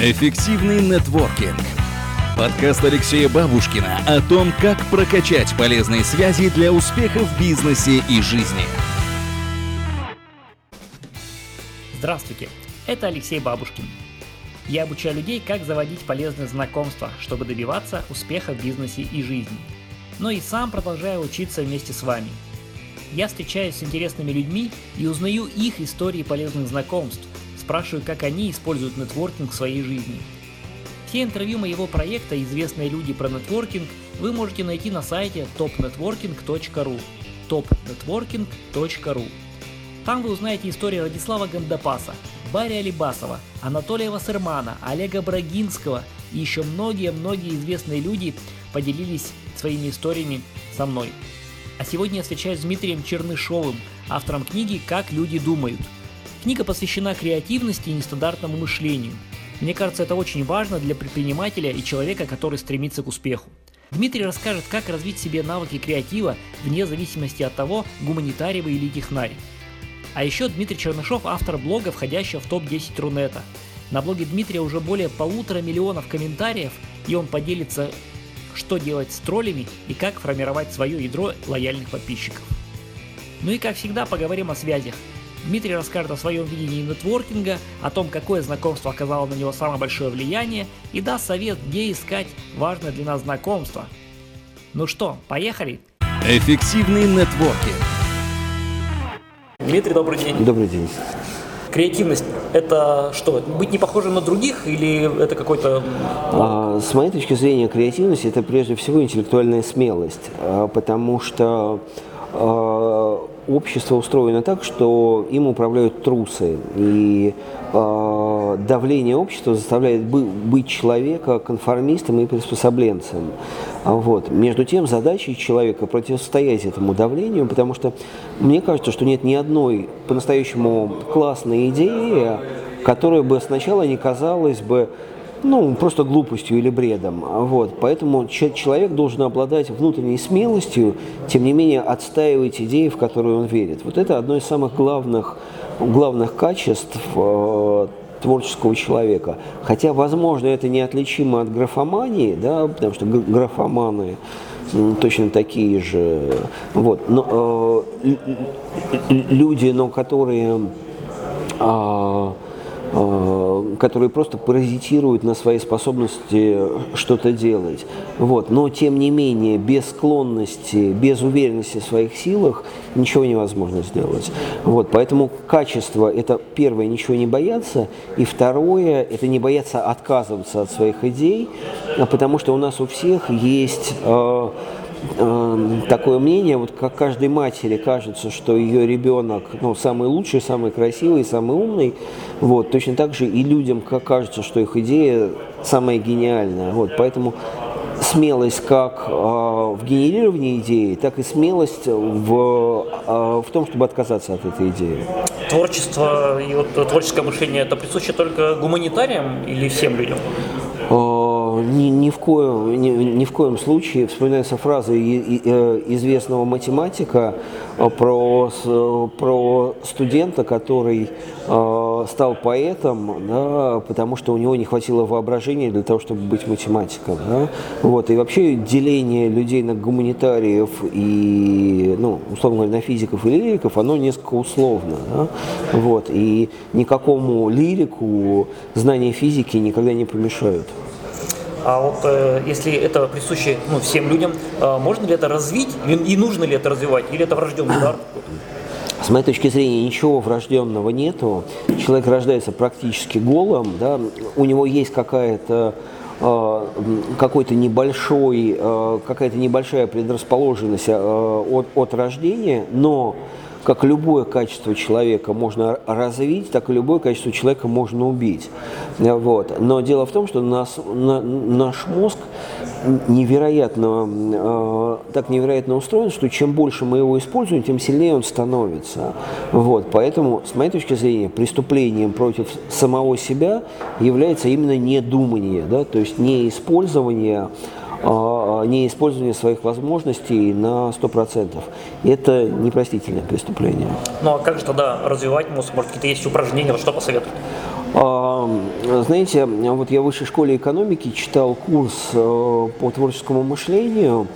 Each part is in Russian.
Эффективный нетворкинг. Подкаст Алексея Бабушкина о том, как прокачать полезные связи для успеха в бизнесе и жизни. Здравствуйте, это Алексей Бабушкин. Я обучаю людей, как заводить полезные знакомства, чтобы добиваться успеха в бизнесе и жизни. Но и сам продолжаю учиться вместе с вами. Я встречаюсь с интересными людьми и узнаю их истории полезных знакомств – спрашиваю, как они используют нетворкинг в своей жизни. Все интервью моего проекта «Известные люди про нетворкинг» вы можете найти на сайте topnetworking.ru topnetworking.ru Там вы узнаете истории Радислава Гандапаса, Барри Алибасова, Анатолия Вассермана, Олега Брагинского и еще многие-многие известные люди поделились своими историями со мной. А сегодня я встречаюсь с Дмитрием Чернышовым, автором книги «Как люди думают», Книга посвящена креативности и нестандартному мышлению. Мне кажется, это очень важно для предпринимателя и человека, который стремится к успеху. Дмитрий расскажет, как развить в себе навыки креатива вне зависимости от того, гуманитарий вы или технарий. А еще Дмитрий Чернышов – автор блога, входящего в топ-10 Рунета. На блоге Дмитрия уже более полутора миллионов комментариев, и он поделится, что делать с троллями и как формировать свое ядро лояльных подписчиков. Ну и как всегда поговорим о связях. Дмитрий расскажет о своем видении нетворкинга, о том, какое знакомство оказало на него самое большое влияние и даст совет, где искать важное для нас знакомство. Ну что, поехали? Эффективный нетворкинг. Дмитрий, добрый день. Добрый день. Креативность – это что, быть не похожим на других или это какой-то… А, с моей точки зрения, креативность – это прежде всего интеллектуальная смелость, а, потому что а, общество устроено так, что им управляют трусы. И э, давление общества заставляет бы, быть человека конформистом и приспособленцем. Вот. Между тем, задача человека противостоять этому давлению, потому что мне кажется, что нет ни одной по-настоящему классной идеи, которая бы сначала не казалась бы ну, просто глупостью или бредом. Вот. Поэтому человек должен обладать внутренней смелостью, тем не менее отстаивать идеи, в которые он верит. Вот это одно из самых главных, главных качеств э, творческого человека. Хотя, возможно, это неотличимо от графомании, да, потому что графоманы точно такие же. Вот. Но, э, люди, но которые э, которые просто паразитируют на своей способности что-то делать. Вот. Но, тем не менее, без склонности, без уверенности в своих силах ничего невозможно сделать. Вот. Поэтому качество – это первое – ничего не бояться, и второе – это не бояться отказываться от своих идей, потому что у нас у всех есть э, Эм, такое мнение, вот как каждой матери кажется, что ее ребенок ну, самый лучший, самый красивый, самый умный, вот, точно так же и людям как кажется, что их идея самая гениальная. Вот, поэтому смелость как э, в генерировании идеи, так и смелость в, э, в том, чтобы отказаться от этой идеи. Творчество и вот творческое мышление это присуще только гуманитариям или всем людям? Ни, ни, в коем, ни, ни в коем случае вспоминается фраза э, известного математика э, про, про студента, который э, стал поэтом, да, потому что у него не хватило воображения для того, чтобы быть математиком. Да. Вот. И вообще деление людей на гуманитариев и, ну, условно говоря, на физиков и лириков, оно несколько условно. Да. Вот. И никакому лирику знания физики никогда не помешают. А вот э, если это присуще ну, всем людям, э, можно ли это развить и нужно ли это развивать, или это врожденный дар? С моей точки зрения, ничего врожденного нету. Человек рождается практически голым, да? у него есть какая-то э, какой-то небольшой, э, какая-то небольшая предрасположенность э, от, от рождения, но как любое качество человека можно развить, так и любое качество человека можно убить. Вот. Но дело в том, что нас, на, наш мозг невероятно, э, так невероятно устроен, что чем больше мы его используем, тем сильнее он становится. Вот. Поэтому, с моей точки зрения, преступлением против самого себя является именно недумание, да? то есть не использование а, неиспользование своих возможностей на 100%. Это непростительное преступление. Ну а как же тогда развивать мозг? Может, какие-то есть упражнения, что посоветовать? Знаете, вот я в высшей школе экономики читал курс э, по творческому мышлению,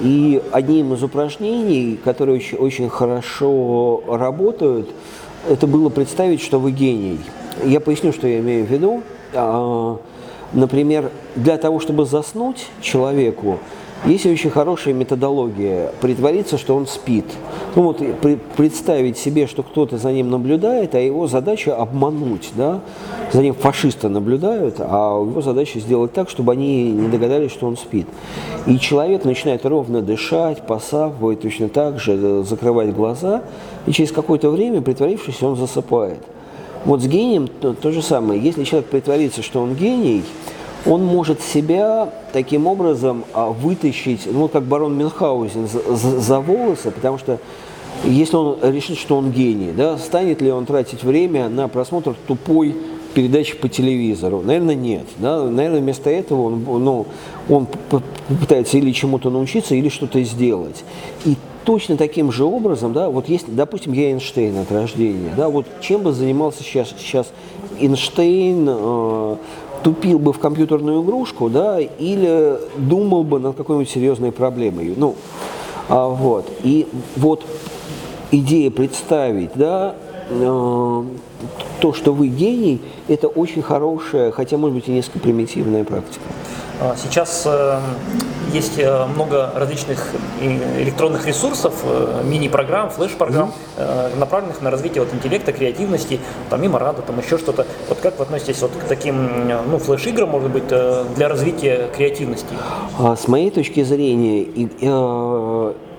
и одним из упражнений, которые очень, очень хорошо работают, это было представить, что вы гений. Я поясню, что я имею в виду. Например, для того, чтобы заснуть человеку, есть очень хорошая методология притвориться, что он спит. Ну вот представить себе, что кто-то за ним наблюдает, а его задача обмануть, да? За ним фашисты наблюдают, а его задача сделать так, чтобы они не догадались, что он спит. И человек начинает ровно дышать, посапывать, точно так же э, закрывать глаза, и через какое-то время, притворившись, он засыпает. Вот с гением то, то же самое. Если человек притворится, что он гений, он может себя таким образом а, вытащить, ну, как барон Мюнхгаузен, за, за, за волосы, потому что если он решит, что он гений, да, станет ли он тратить время на просмотр тупой передачи по телевизору? Наверное, нет. Да? Наверное, вместо этого он, ну, он пытается или чему-то научиться, или что-то сделать. И точно таким же образом, да, вот если, допустим, я Эйнштейн от рождения, да, вот чем бы занимался сейчас, сейчас Эйнштейн, э, тупил бы в компьютерную игрушку, да, или думал бы над какой-нибудь серьезной проблемой. Ну, а, вот. И вот идея представить, да, э, то, что вы гений, это очень хорошая, хотя, может быть, и несколько примитивная практика. А, сейчас э, есть э, много различных электронных ресурсов, э, мини-программ, флеш-программ, mm-hmm. направленных на развитие вот интеллекта, креативности, там Меморада, там еще что-то. Вот как вы относитесь вот к таким ну, флеш-играм, может быть, для развития креативности? А, с моей точки зрения,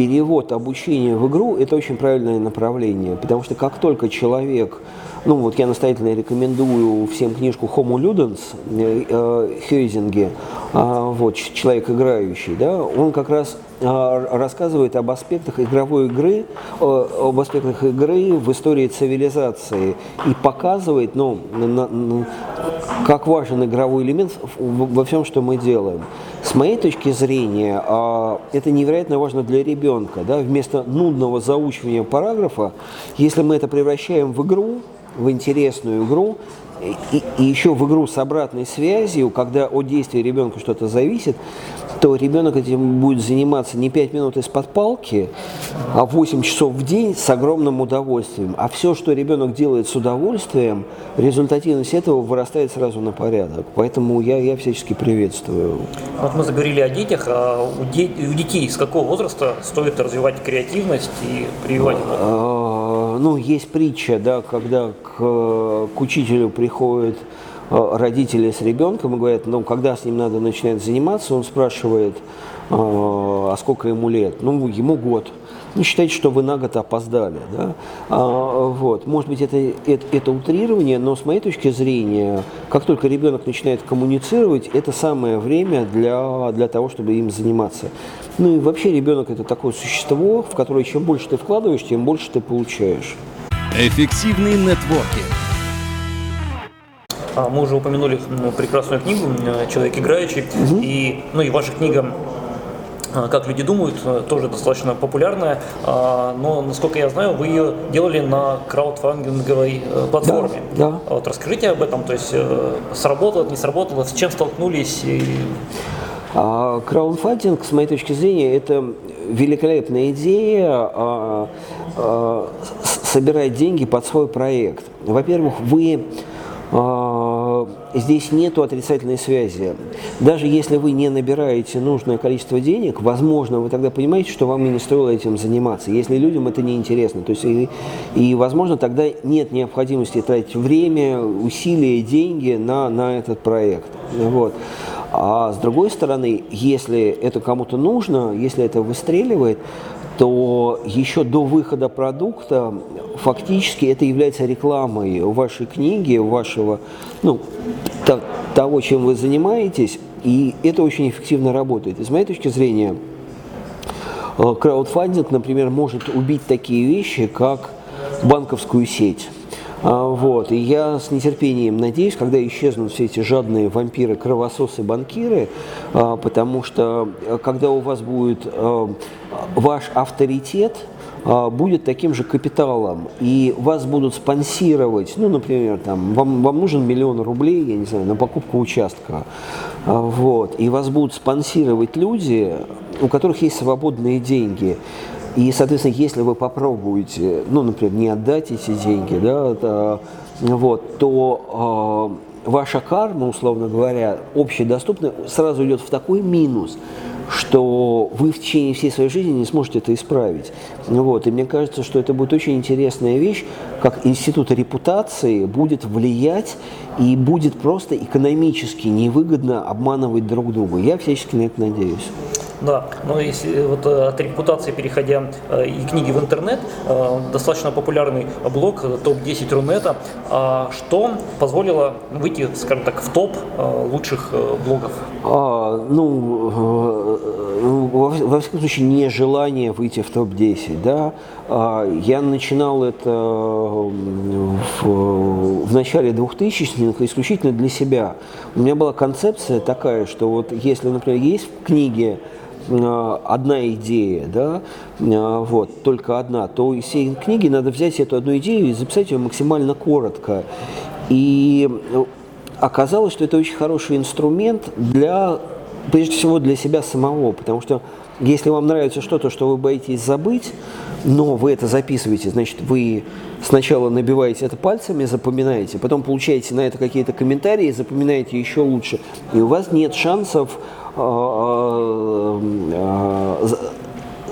перевод обучения в игру – это очень правильное направление, потому что как только человек ну вот я настоятельно рекомендую всем книжку Homo Ludens э, Хейзинге, а, вот, человек играющий, да, он как раз рассказывает об аспектах игровой игры, об аспектах игры в истории цивилизации и показывает, ну, как важен игровой элемент во всем, что мы делаем. С моей точки зрения, а, это невероятно важно для ребенка. Да? Вместо нудного заучивания параграфа, если мы это превращаем в игру, в интересную игру, и, и еще в игру с обратной связью, когда от действия ребенка что-то зависит, то ребенок этим будет заниматься не 5 минут из-под палки, а 8 часов в день с огромным удовольствием. А все, что ребенок делает с удовольствием, результативность этого вырастает сразу на порядок. Поэтому я, я всячески приветствую. Вот мы заговорили о детях. А у, де- у детей с какого возраста стоит развивать креативность и прививать ну, есть притча, да, когда к, к учителю приходит Э, родители с ребенком и говорят, ну, когда с ним надо начинать заниматься, он спрашивает, э, а сколько ему лет? Ну, ему год. Ну, считайте, что вы на год опоздали. Да? А, вот. Может быть, это, это, это утрирование, но с моей точки зрения, как только ребенок начинает коммуницировать, это самое время для, для того, чтобы им заниматься. Ну и вообще ребенок это такое существо, в которое чем больше ты вкладываешь, тем больше ты получаешь. Эффективный нетворкинг а, мы уже упомянули прекрасную книгу «Человек играющий», угу. и, ну, и ваша книга как люди думают, э, тоже достаточно популярная, а, но, насколько я знаю, вы ее делали на краудфандинговой э, платформе. Да, да. Вот расскажите об этом, то есть э, сработало, не сработало, с чем столкнулись? И... Краудфандинг, с моей точки зрения, это великолепная идея собирать деньги под свой проект. Во-первых, вы а, здесь нет отрицательной связи. Даже если вы не набираете нужное количество денег, возможно, вы тогда понимаете, что вам и не стоило этим заниматься, если людям это не интересно. То есть, и, и возможно, тогда нет необходимости тратить время, усилия, деньги на, на этот проект. Вот. А с другой стороны, если это кому-то нужно, если это выстреливает, то еще до выхода продукта фактически это является рекламой вашей книги, вашего, ну, того, чем вы занимаетесь, и это очень эффективно работает. И с моей точки зрения, э, краудфандинг, например, может убить такие вещи, как банковскую сеть. А, вот. И я с нетерпением надеюсь, когда исчезнут все эти жадные вампиры, кровососы, банкиры, а, потому что э, когда у вас будет э, ваш авторитет, а, будет таким же капиталом, и вас будут спонсировать, ну, например, там, вам, вам нужен миллион рублей, я не знаю, на покупку участка, вот, и вас будут спонсировать люди, у которых есть свободные деньги, и, соответственно, если вы попробуете, ну, например, не отдать эти деньги, да, это, вот, то э, ваша карма, условно говоря, общедоступная, сразу идет в такой минус, что вы в течение всей своей жизни не сможете это исправить. Вот. И мне кажется, что это будет очень интересная вещь, как институт репутации будет влиять и будет просто экономически невыгодно обманывать друг друга. Я всячески на это надеюсь. Да, но если э, вот э, от репутации переходя э, и книги в интернет, достаточно популярный блог топ-10 Рунета, а что позволило выйти, скажем так, в топ лучших блогов? А, ну, во, во всяком случае, не желание выйти в топ-10, да. А, я начинал это в, в начале 2000-х исключительно для себя. У меня была концепция такая, что вот если, например, есть в книге Э, одна идея, да, э, вот, только одна, то из всей книги надо взять эту одну идею и записать ее максимально коротко. И э, оказалось, что это очень хороший инструмент для, прежде всего, для себя самого, потому что если вам нравится что-то, что вы боитесь забыть, но вы это записываете, значит, вы сначала набиваете это пальцами, запоминаете, потом получаете на это какие-то комментарии, запоминаете еще лучше, и у вас нет шансов а, а,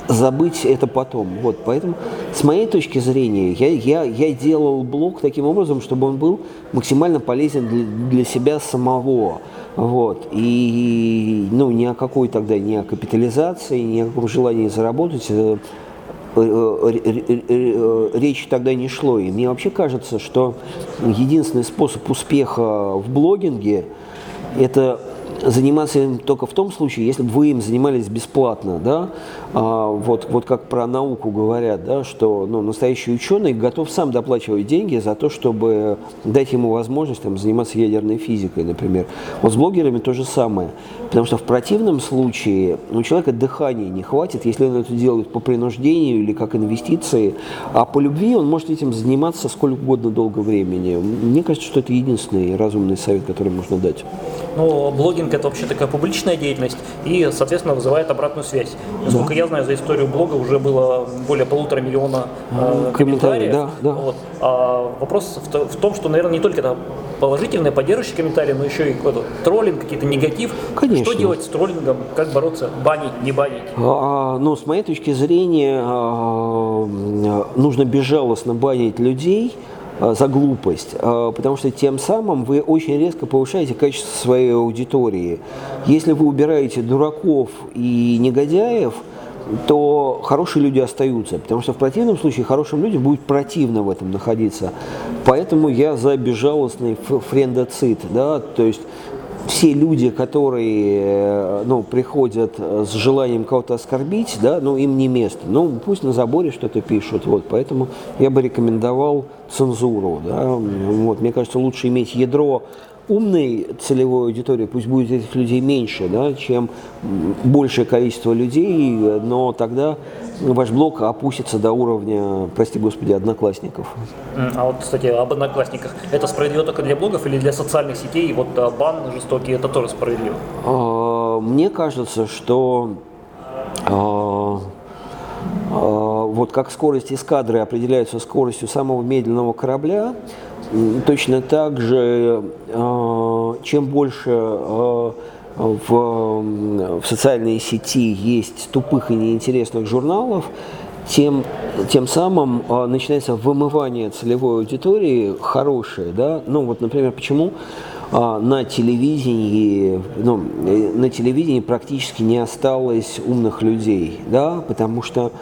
забыть это потом. Вот, поэтому, с моей точки зрения, я, я, я делал блог таким образом, чтобы он был максимально полезен для, для себя самого. Вот. И ну, ни о какой тогда, ни о капитализации, ни о каком желании заработать э, э, э, речи тогда не шло. И мне вообще кажется, что единственный способ успеха в блогинге – это заниматься им только в том случае, если бы вы им занимались бесплатно, да, а, вот, вот как про науку говорят, да, что ну, настоящий ученый готов сам доплачивать деньги за то, чтобы дать ему возможность там, заниматься ядерной физикой, например. Вот с блогерами то же самое, потому что в противном случае у человека дыхания не хватит, если он это делает по принуждению или как инвестиции, а по любви он может этим заниматься сколько угодно долго времени. Мне кажется, что это единственный разумный совет, который можно дать. Ну, блогинг это вообще такая публичная деятельность и, соответственно, вызывает обратную связь. Насколько да. я знаю, за историю блога уже было более полутора миллиона э, комментариев. Да, да. Вот. А вопрос в, в том, что, наверное, не только это положительные, поддерживающие комментарии, но еще и какой-то троллинг, какие-то негатив. Конечно. Что делать с троллингом, как бороться, банить, не банить? А, а ну, с моей точки зрения, а, нужно безжалостно банить людей, за глупость, э, потому что тем самым вы очень резко повышаете качество своей аудитории. Если вы убираете дураков и негодяев, то хорошие люди остаются, потому что в противном случае хорошим людям будет противно в этом находиться. Поэтому я за безжалостный френдоцит, да, то есть все люди, которые э, ну, приходят с желанием кого-то оскорбить, да, ну, им не место. Ну, пусть на заборе что-то пишут. Вот, поэтому я бы рекомендовал цензуру. Да. Вот, мне кажется, лучше иметь ядро умной целевой аудитории, пусть будет этих людей меньше, да, чем большее количество людей, но тогда ваш блог опустится до уровня, прости господи, одноклассников. А вот, кстати, об одноклассниках. Это справедливо только для блогов или для социальных сетей? Вот а, бан жестокий, это тоже справедливо? А, мне кажется, что а, вот как скорость эскадры определяется скоростью самого медленного корабля, точно так же, чем больше в, в социальной сети есть тупых и неинтересных журналов, тем, тем самым э, начинается вымывание целевой аудитории хорошее. Да? Ну вот, например, почему э, на телевидении, ну, э, на телевидении практически не осталось умных людей, да? потому что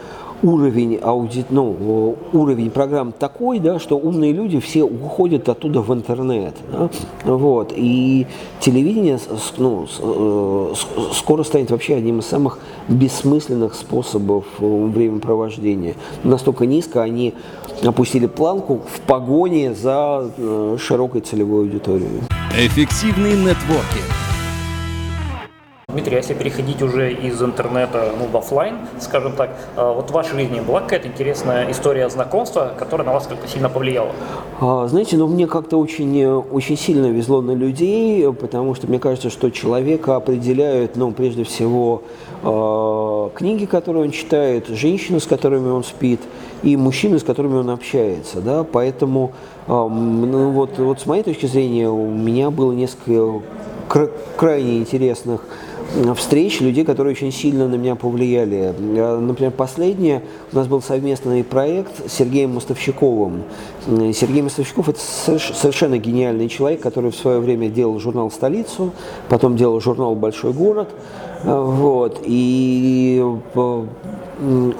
уровень аудит, ну, уровень программ такой, да, что умные люди все уходят оттуда в интернет. Да? Вот. И телевидение ну, э, скоро станет вообще одним из самых бессмысленных способов э, времяпровождения. Настолько низко они опустили планку в погоне за э, широкой целевой аудиторией. Эффективный нетворкинг Дмитрий, а если переходить уже из интернета ну, в офлайн, скажем так, э, вот в вашей жизни была какая-то интересная история знакомства, которая на вас как-то сильно повлияла? А, знаете, ну мне как-то очень, очень сильно везло на людей, потому что мне кажется, что человека определяют, ну, прежде всего, э, книги, которые он читает, женщины, с которыми он спит, и мужчины, с которыми он общается, да, поэтому, э, ну, вот, вот с моей точки зрения, у меня было несколько крайне интересных встреч людей, которые очень сильно на меня повлияли. Например, последнее, у нас был совместный проект с Сергеем Мостовщиковым. Сергей Мостовщиков – это совершенно гениальный человек, который в свое время делал журнал «Столицу», потом делал журнал «Большой город». Вот. И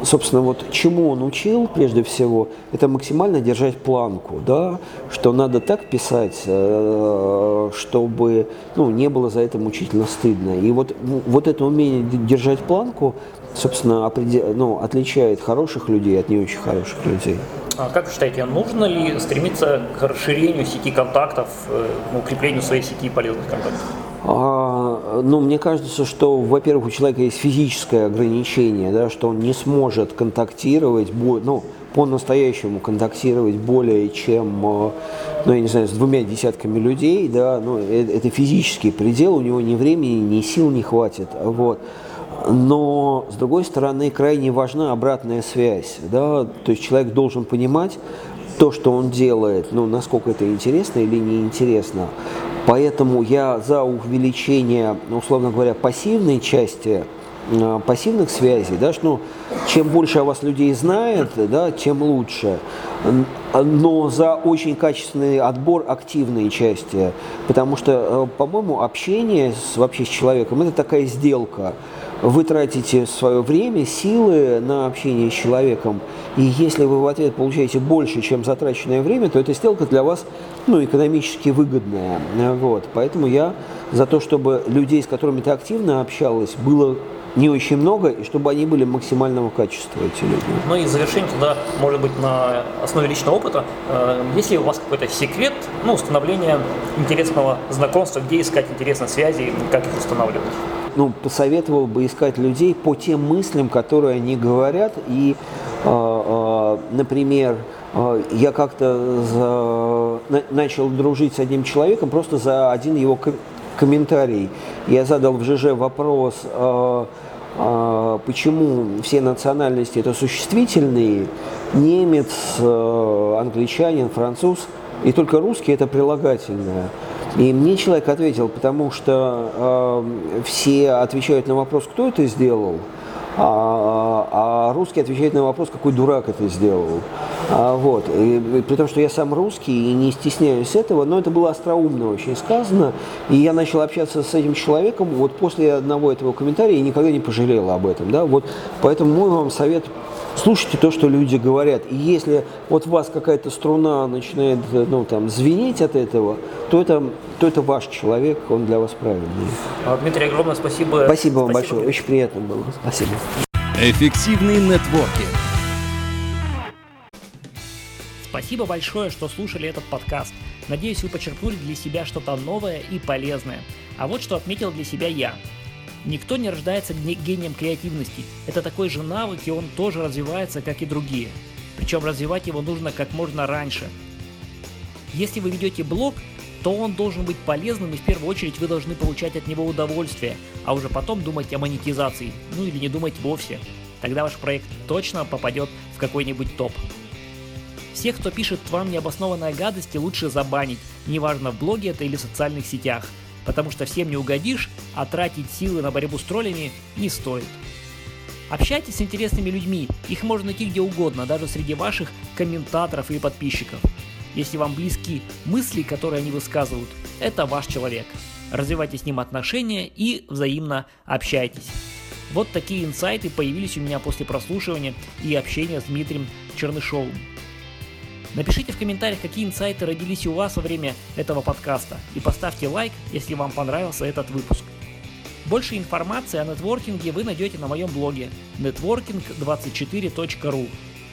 собственно, вот чему он учил, прежде всего, это максимально держать планку, да, что надо так писать, э, чтобы ну, не было за это мучительно стыдно. И вот, вот это умение держать планку, собственно, определ... ну, отличает хороших людей от не очень хороших людей. А как вы считаете, нужно ли стремиться к расширению сети контактов, э, ну, укреплению своей сети полезных контактов? А, ну, мне кажется, что, во-первых, у человека есть физическое ограничение, да, что он не сможет контактировать, ну, по-настоящему контактировать более чем, э, ну, я не знаю, с двумя десятками людей, да, ну, это, это физический предел, у него ни времени, ни сил не хватит, вот. Но, с другой стороны, крайне важна обратная связь, да, то есть человек должен понимать, то, что он делает, ну, насколько это интересно или неинтересно. Поэтому я за увеличение, условно говоря, пассивной части э, пассивных связей, да, что ну, чем больше о вас людей знает, да, тем лучше. Но за очень качественный отбор активной части, потому что, э, по-моему, общение с, вообще с человеком – это такая сделка вы тратите свое время, силы на общение с человеком, и если вы в ответ получаете больше, чем затраченное время, то эта сделка для вас ну, экономически выгодная. Вот. Поэтому я за то, чтобы людей, с которыми ты активно общалась, было не очень много, и чтобы они были максимального качества, эти люди. Ну и завершение тогда, может быть, на основе личного опыта. Э, есть ли у вас какой-то секрет ну, установления интересного знакомства, где искать интересные связи, как их устанавливать? Ну, посоветовал бы искать людей по тем мыслям, которые они говорят. И, э, э, например, э, я как-то за... начал дружить с одним человеком просто за один его комментарий. Я задал в ЖЖ вопрос, почему все национальности это существительные, немец, англичанин, француз, и только русский это прилагательное. И мне человек ответил, потому что э, все отвечают на вопрос, кто это сделал, а, а, а русский отвечает на вопрос, какой дурак это сделал. А, вот. И, при том, что я сам русский и не стесняюсь этого, но это было остроумно очень сказано. И я начал общаться с этим человеком вот после одного этого комментария и никогда не пожалел об этом. Да? Вот, поэтому мой вам совет слушайте то, что люди говорят. И если вот у вас какая-то струна начинает ну, там, звенеть от этого, то это, то это ваш человек, он для вас правильный. А, Дмитрий, огромное спасибо. Спасибо вам спасибо. большое, очень приятно было. Спасибо. Эффективный нетворкинг. Спасибо большое, что слушали этот подкаст. Надеюсь, вы почерпнули для себя что-то новое и полезное. А вот что отметил для себя я – Никто не рождается гением креативности. Это такой же навык, и он тоже развивается, как и другие. Причем развивать его нужно как можно раньше. Если вы ведете блог, то он должен быть полезным, и в первую очередь вы должны получать от него удовольствие, а уже потом думать о монетизации, ну или не думать вовсе. Тогда ваш проект точно попадет в какой-нибудь топ. Всех, кто пишет вам необоснованные гадости, лучше забанить, неважно в блоге это или в социальных сетях – потому что всем не угодишь, а тратить силы на борьбу с троллями не стоит. Общайтесь с интересными людьми, их можно найти где угодно, даже среди ваших комментаторов и подписчиков. Если вам близки мысли, которые они высказывают, это ваш человек. Развивайте с ним отношения и взаимно общайтесь. Вот такие инсайты появились у меня после прослушивания и общения с Дмитрием Чернышовым. Напишите в комментариях, какие инсайты родились у вас во время этого подкаста и поставьте лайк, если вам понравился этот выпуск. Больше информации о нетворкинге вы найдете на моем блоге networking24.ru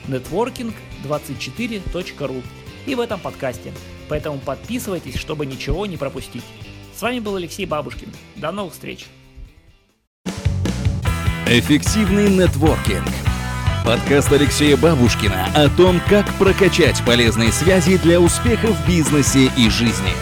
networking24.ru и в этом подкасте, поэтому подписывайтесь, чтобы ничего не пропустить. С вами был Алексей Бабушкин. До новых встреч! Эффективный нетворкинг. Подкаст Алексея Бабушкина о том, как прокачать полезные связи для успеха в бизнесе и жизни.